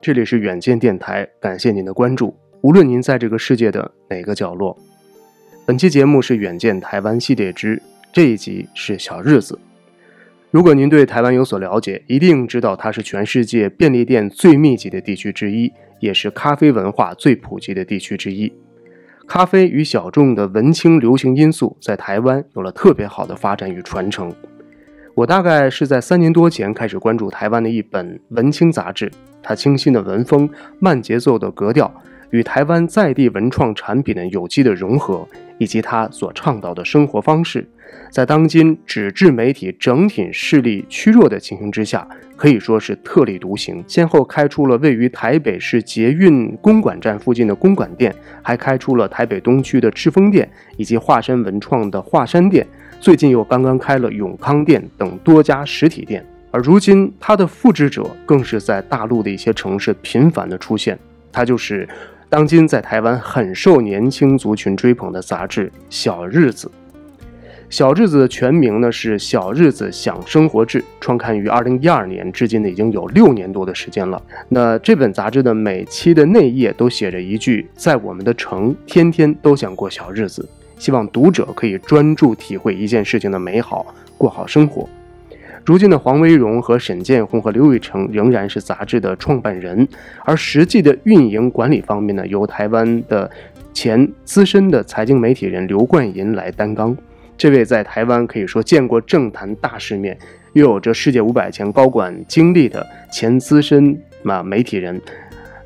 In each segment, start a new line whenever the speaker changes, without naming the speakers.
这里是远见电台，感谢您的关注。无论您在这个世界的哪个角落，本期节目是远见台湾系列之这一集是小日子。如果您对台湾有所了解，一定知道它是全世界便利店最密集的地区之一，也是咖啡文化最普及的地区之一。咖啡与小众的文青流行因素在台湾有了特别好的发展与传承。我大概是在三年多前开始关注台湾的一本文青杂志，它清新的文风、慢节奏的格调，与台湾在地文创产品的有机的融合，以及它所倡导的生活方式。在当今纸质媒体整体势力趋弱的情形之下，可以说是特立独行。先后开出了位于台北市捷运公馆站附近的公馆店，还开出了台北东区的赤峰店，以及华山文创的华山店。最近又刚刚开了永康店等多家实体店。而如今，它的复制者更是在大陆的一些城市频繁的出现。它就是当今在台湾很受年轻族群追捧的杂志《小日子》。小日子的全名呢是《小日子享生活志》，创刊于二零一二年，至今呢已经有六年多的时间了。那这本杂志的每期的内页都写着一句：“在我们的城，天天都想过小日子。”希望读者可以专注体会一件事情的美好，过好生活。如今的黄维荣和沈建宏和刘伟成仍然是杂志的创办人，而实际的运营管理方面呢，由台湾的前资深的财经媒体人刘冠银来担纲。这位在台湾可以说见过政坛大世面，又有着世界五百强高管经历的前资深啊媒体人，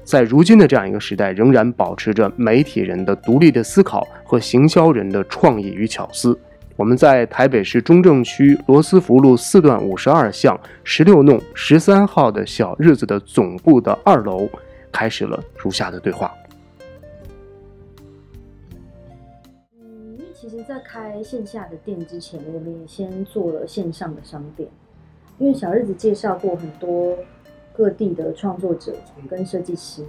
在如今的这样一个时代，仍然保持着媒体人的独立的思考和行销人的创意与巧思。我们在台北市中正区罗斯福路四段五十二巷十六弄十三号的小日子的总部的二楼，开始了如下的对话。
其实，在开线下的店之前，我们也先做了线上的商店。因为小日子介绍过很多各地的创作者跟设计师，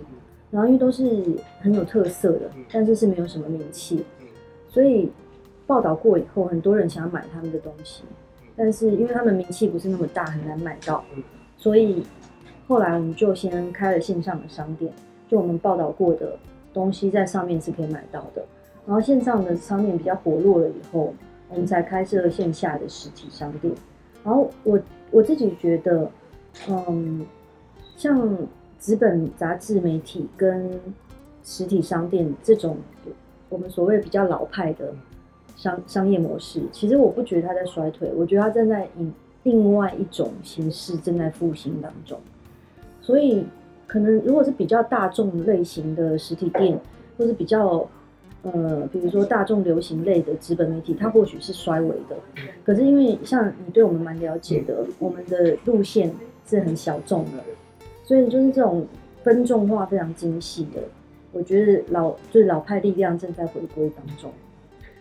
然后因为都是很有特色的，但是是没有什么名气，所以报道过以后，很多人想要买他们的东西，但是因为他们名气不是那么大，很难买到，所以后来我们就先开了线上的商店，就我们报道过的东西在上面是可以买到的。然后线上的商店比较活络了以后，我们才开设线下的实体商店。然后我我自己觉得，嗯，像纸本杂志媒体跟实体商店这种我们所谓比较老派的商商业模式，其实我不觉得它在衰退，我觉得它正在以另外一种形式正在复兴当中。所以可能如果是比较大众类型的实体店，或是比较呃，比如说大众流行类的资本媒体，它或许是衰微的，可是因为像你对我们蛮了解的，我们的路线是很小众的，所以就是这种分众化非常精细的，我觉得老就是老派力量正在回归当中。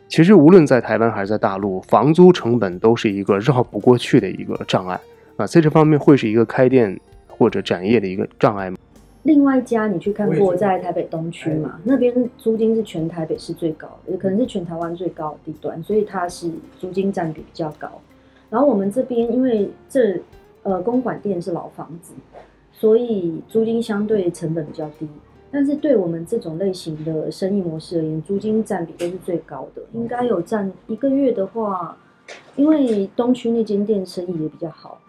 其实无论在台湾还是在大陆，房租成本都是一个绕不过去的一个障碍啊，在这方面会是一个开店或者展业的一个障碍吗？
另外一家你去看过，在台北东区嘛，那边租金是全台北市最高的，也可能是全台湾最高的地段，所以它是租金占比比较高。然后我们这边因为这呃公馆店是老房子，所以租金相对成本比较低。但是对我们这种类型的生意模式而言，租金占比都是最高的，应该有占一个月的话，因为东区那间店生意也比较好，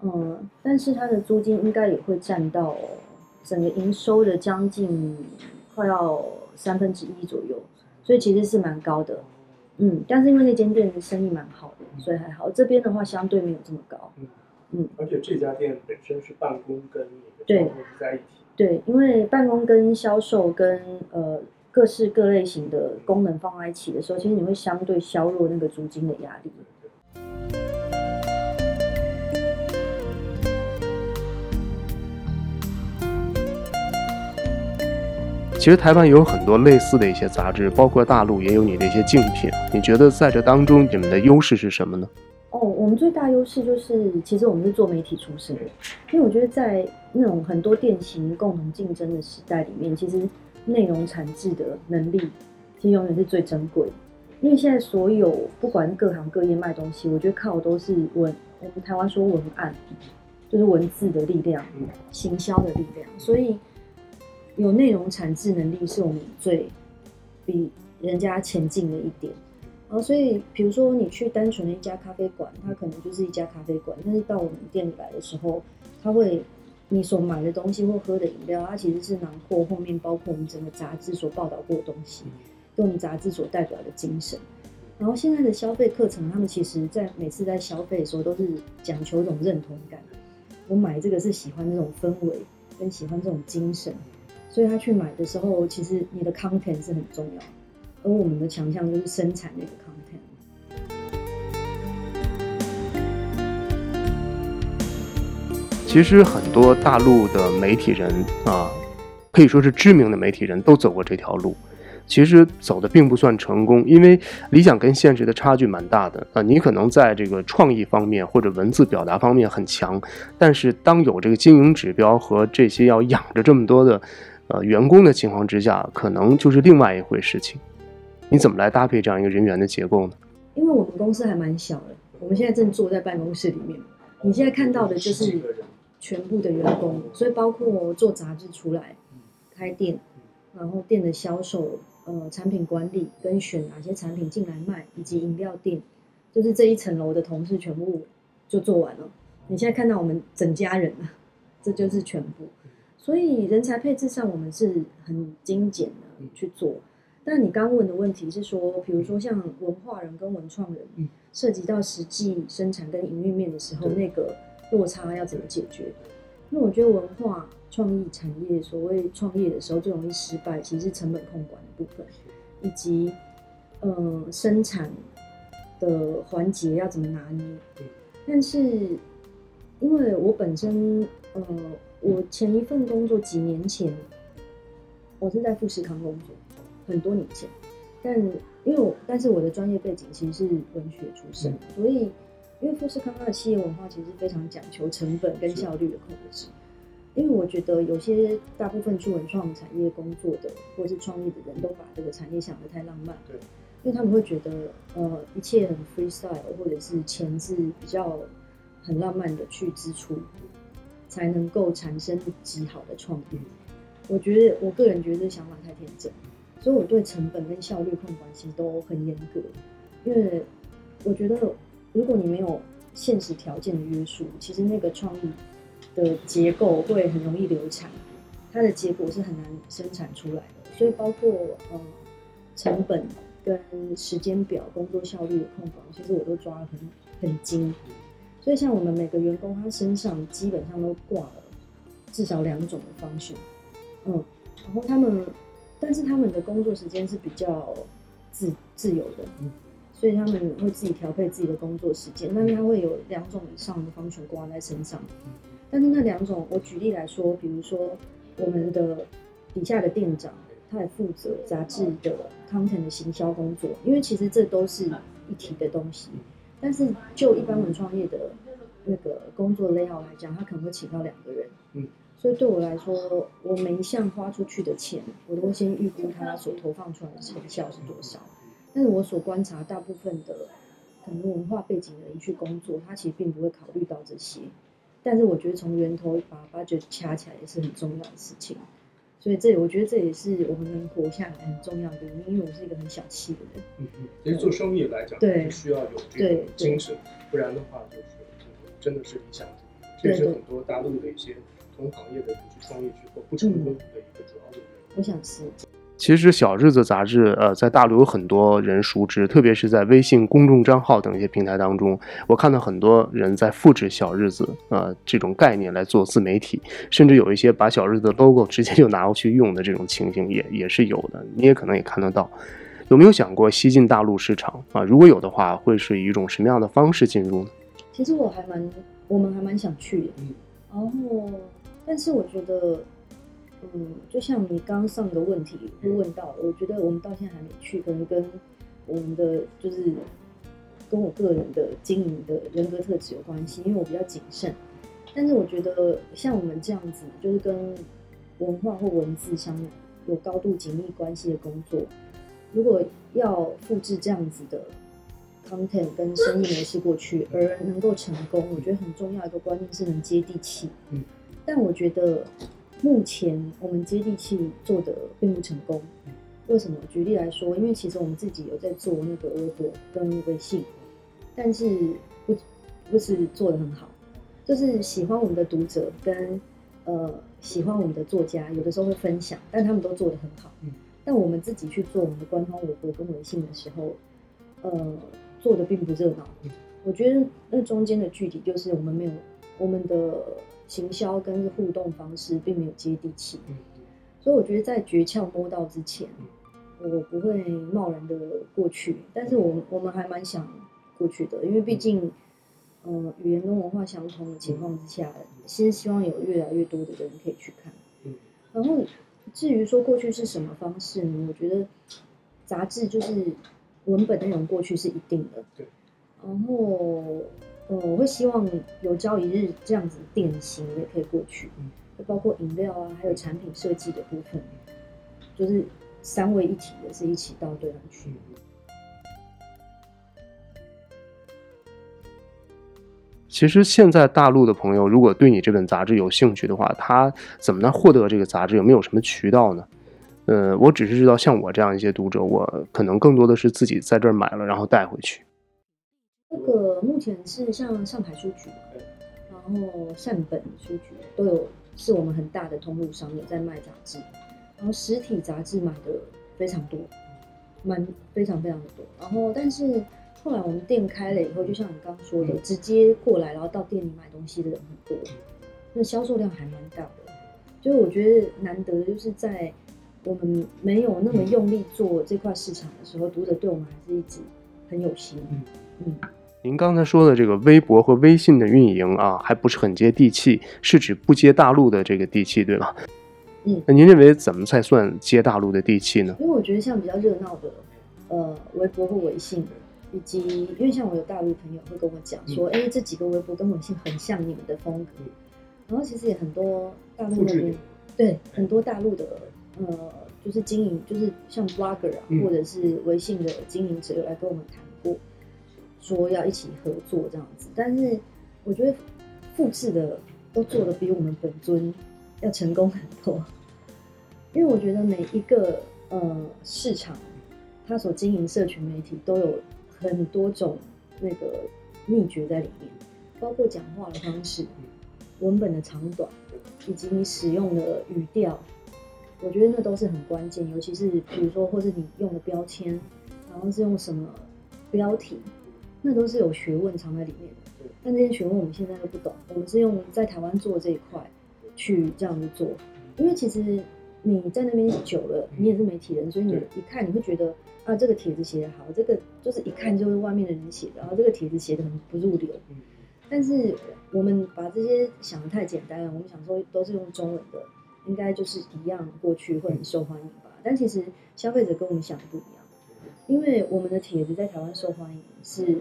嗯，但是它的租金应该也会占到。整个营收的将近快要三分之一左右，所以其实是蛮高的，嗯，但是因为那间店的生意蛮好的，所以还好。这边的话相对没有这么高，
嗯，而且这家店本身是办公跟那个在一起，
对，因为办公跟销售跟呃各式各类型的功能放在一起的时候，其实你会相对削弱那个租金的压力。
其实台湾有很多类似的一些杂志，包括大陆也有你的一些竞品。你觉得在这当中，你们的优势是什么呢？
哦，我们最大优势就是，其实我们是做媒体出身的，因为我觉得在那种很多店型共同竞争的时代里面，其实内容产制的能力其实永远是最珍贵。因为现在所有不管各行各业卖东西，我觉得靠的都是文，我们台湾说文案，就是文字的力量，行销的力量，所以有内容产制能力是我们最比人家前进的一点。然后，所以比如说你去单纯的一家咖啡馆，它可能就是一家咖啡馆，但是到我们店里来的时候，它会你所买的东西或喝的饮料，它其实是囊括后面包括我们整个杂志所报道过的东西，跟我们杂志所代表的精神。然后现在的消费课程，他们其实在每次在消费的时候，都是讲求一种认同感。我买这个是喜欢这种氛围，跟喜欢这种精神，所以他去买的时候，其实你的 content 是很重要。而我们的强项就是生产那个 content。
其实很多大陆的媒体人啊，可以说是知名的媒体人都走过这条路。其实走的并不算成功，因为理想跟现实的差距蛮大的啊。你可能在这个创意方面或者文字表达方面很强，但是当有这个经营指标和这些要养着这么多的呃员工的情况之下，可能就是另外一回事情。你怎么来搭配这样一个人员的结构呢？
因为我们公司还蛮小的，我们现在正坐在办公室里面，你现在看到的就是全部的员工，所以包括做杂志出来、开店，然后店的销售。呃，产品管理跟选哪些产品进来卖，以及饮料店，就是这一层楼的同事全部就做完了。你现在看到我们整家人了，这就是全部。所以人才配置上，我们是很精简的去做。但你刚问的问题是说，比如说像文化人跟文创人，涉及到实际生产跟营运面的时候，那个落差要怎么解决？因为我觉得文化创意产业，所谓创业的时候最容易失败，其实是成本控管的部分，以及呃生产的环节要怎么拿捏。但是因为我本身呃，我前一份工作几年前，我是在富士康工作，很多年前。但因为我，但是我的专业背景其实是文学出身，所以。因为富士康它的企业文化其实非常讲求成本跟效率的控制。因为我觉得有些大部分去文创产业工作的或者是创业的人都把这个产业想得太浪漫，对，因为他们会觉得呃一切很 freestyle，或者是钱是比较很浪漫的去支出，才能够产生极好的创意。我觉得我个人觉得这想法太天真，所以我对成本跟效率控管其实都很严格，因为我觉得。如果你没有现实条件的约束，其实那个创意的结构会很容易流产，它的结果是很难生产出来的。所以包括呃成本跟时间表、工作效率的控管，其实我都抓得很很精。所以像我们每个员工，他身上基本上都挂了至少两种的方式，嗯，然后他们，但是他们的工作时间是比较自自由的。所以他们会自己调配自己的工作时间，但是他会有两种以上的方权挂在身上。但是那两种，我举例来说，比如说我们的底下的店长，他也负责杂志的 content 的行销工作，因为其实这都是一体的东西。但是就一般文创业的那个工作 layout 来讲，他可能会请到两个人。嗯。所以对我来说，我每一项花出去的钱，我都会先预估他所投放出来的成效是多少。但是我所观察，大部分的可能文化背景的人去工作，他其实并不会考虑到这些。但是我觉得从源头把 budget 掐起来也是很重要的事情。所以这我觉得这也是我们能活下来很重要的原因，因为我是一个很小气的人。
嗯嗯。其实做生意来讲，对，需要有这个精神，不然的话就是真的是理想。这是很多大陆的一些同行业的人去创业之后不成功的一个主要的原因。
我想是。
其实《小日子》杂志，呃，在大陆有很多人熟知，特别是在微信公众账号等一些平台当中，我看到很多人在复制《小日子》呃这种概念来做自媒体，甚至有一些把《小日子》的 logo 直接就拿过去用的这种情形也也是有的，你也可能也看得到。有没有想过西进大陆市场啊？如果有的话，会是以一种什么样的方式进入呢？
其实我还蛮，我们还蛮想去的，然后，但是我觉得。嗯，就像你刚刚上的问题会问到，我觉得我们到现在还没去，可能跟我们的就是跟我个人的经营的人格特质有关系，因为我比较谨慎。但是我觉得像我们这样子，就是跟文化或文字相有高度紧密关系的工作，如果要复制这样子的 content 跟生意模式过去而能够成功，我觉得很重要一个观念是能接地气。嗯，但我觉得目前我们接地气做的并不成功。为什么？举例来说，因为其实我们自己有在做那个微博跟微信，但是不不是做的很好，就是喜欢我们的读者跟呃喜欢我们的作家，有的时候会分享，但他们都做的很好。嗯，但我们自己去做我们的官方微博跟微信的时候，呃，做的并不热闹。我觉得那中间的具体就是我们没有我们的行销跟互动方式并没有接地气。嗯，所以我觉得在诀窍摸到之前。我不会贸然的过去，但是我我们还蛮想过去的，因为毕竟，呃，语言跟文化相同的情况之下，其实希望有越来越多的人可以去看。嗯，然后至于说过去是什么方式呢？我觉得杂志就是文本内容过去是一定的。对。然后，呃，我会希望有朝一日这样子典型也可以过去，就包括饮料啊，还有产品设计的部分，就是。三位一体的是一起到对岸去。
其实现在大陆的朋友如果对你这本杂志有兴趣的话，他怎么能获得这个杂志？有没有什么渠道呢？呃，我只是知道像我这样一些读者，我可能更多的是自己在这儿买了，然后带回去。
这个目前是像上海书局，然后善本书局都有，是我们很大的通路商有在卖杂志。然后实体杂志买的非常多，蛮非常非常的多。然后，但是后来我们店开了以后，就像你刚刚说的，直接过来然后到店里买东西的人很多，那销售量还蛮大的。就是我觉得难得，就是在我们没有那么用力做这块市场的时候，读者对我们还是一直很有心。嗯
嗯。您刚才说的这个微博和微信的运营啊，还不是很接地气，是指不接大陆的这个地气，对吗？
嗯，
那您认为怎么才算接大陆的地气呢？
因为我觉得像比较热闹的，呃，微博或微信，以及因为像我有大陆朋友会跟我讲说，哎，这几个微博跟微信很像你们的风格。然后其实也很多大陆的人，对，很多大陆的，呃，就是经营，就是像 blogger 啊，或者是微信的经营者有来跟我们谈过，说要一起合作这样子。但是我觉得复制的都做的比我们本尊要成功很多。因为我觉得每一个呃市场，它所经营社群媒体都有很多种那个秘诀在里面，包括讲话的方式、文本的长短，以及你使用的语调，我觉得那都是很关键。尤其是比如说，或是你用的标签，然后是用什么标题，那都是有学问藏在里面的。但这些学问我们现在都不懂，我们是用在台湾做这一块去这样子做，因为其实。你在那边久了，你也是媒体人，所以你一看你会觉得啊，这个帖子写的好，这个就是一看就是外面的人写的，然后这个帖子写的很不入流。但是我们把这些想的太简单了，我们想说都是用中文的，应该就是一样过去会很受欢迎吧？但其实消费者跟我们想的不一样，因为我们的帖子在台湾受欢迎，是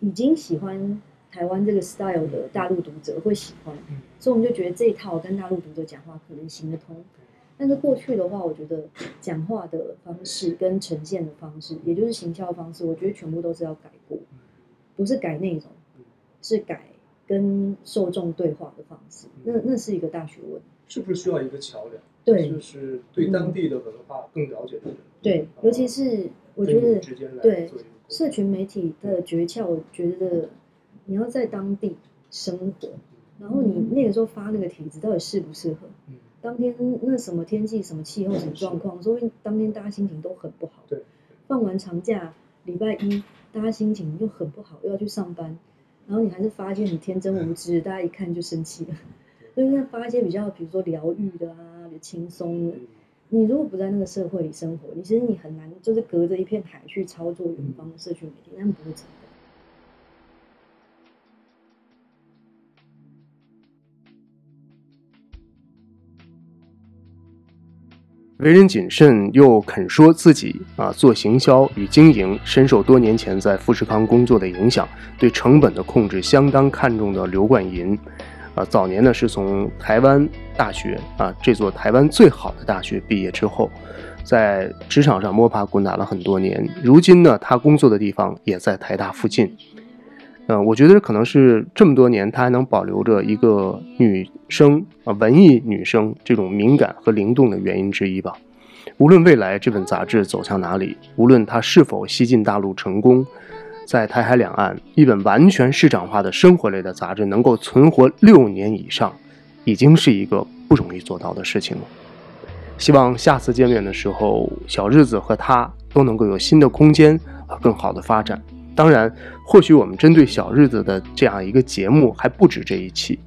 已经喜欢台湾这个 style 的大陆读者会喜欢，所以我们就觉得这一套跟大陆读者讲话可能行得通。但是过去的话，我觉得讲话的方式跟呈现的方式，也就是行销方式，我觉得全部都是要改过，不是改内容，是改跟受众对话的方式。那那是一个大学问，
是不是需要一个桥梁？
对，
就是对当地的文化更了解的人。
对，尤其是我觉得对社群媒体的诀窍，我觉得你要在当地生活，然后你那个时候发那个帖子到底适不适合？当天那什么天气、什么气候、什么状况，所以当天大家心情都很不好。
对，
放完长假，礼拜一大家心情又很不好，又要去上班，然后你还是发一些很天真无知，大家一看就生气了。所以发一些比较，比如说疗愈的啊，比轻松的。你如果不在那个社会里生活，你其实你很难，就是隔着一片海去操作远方的社区媒体，那不会成功。
为人谨慎又肯说自己啊做行销与经营，深受多年前在富士康工作的影响，对成本的控制相当看重的刘冠银，啊早年呢是从台湾大学啊这座台湾最好的大学毕业之后，在职场上摸爬滚打了很多年，如今呢，他工作的地方也在台大附近。嗯，我觉得可能是这么多年，他还能保留着一个女生啊，文艺女生这种敏感和灵动的原因之一吧。无论未来这本杂志走向哪里，无论它是否西进大陆成功，在台海两岸，一本完全市场化的生活类的杂志能够存活六年以上，已经是一个不容易做到的事情了。希望下次见面的时候，小日子和他都能够有新的空间和更好的发展。当然，或许我们针对小日子的这样一个节目还不止这一期。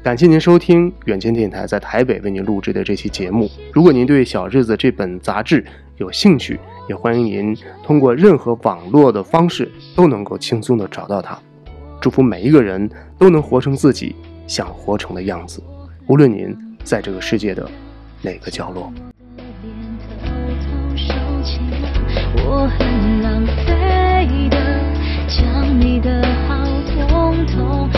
感谢您收听远见电台在台北为您录制的这期节目。如果您对小日子这本杂志有兴趣，也欢迎您通过任何网络的方式都能够轻松的找到它。祝福每一个人都能活成自己想活成的样子，无论您在这个世界的哪个角落。我很浪费的。将你的好统统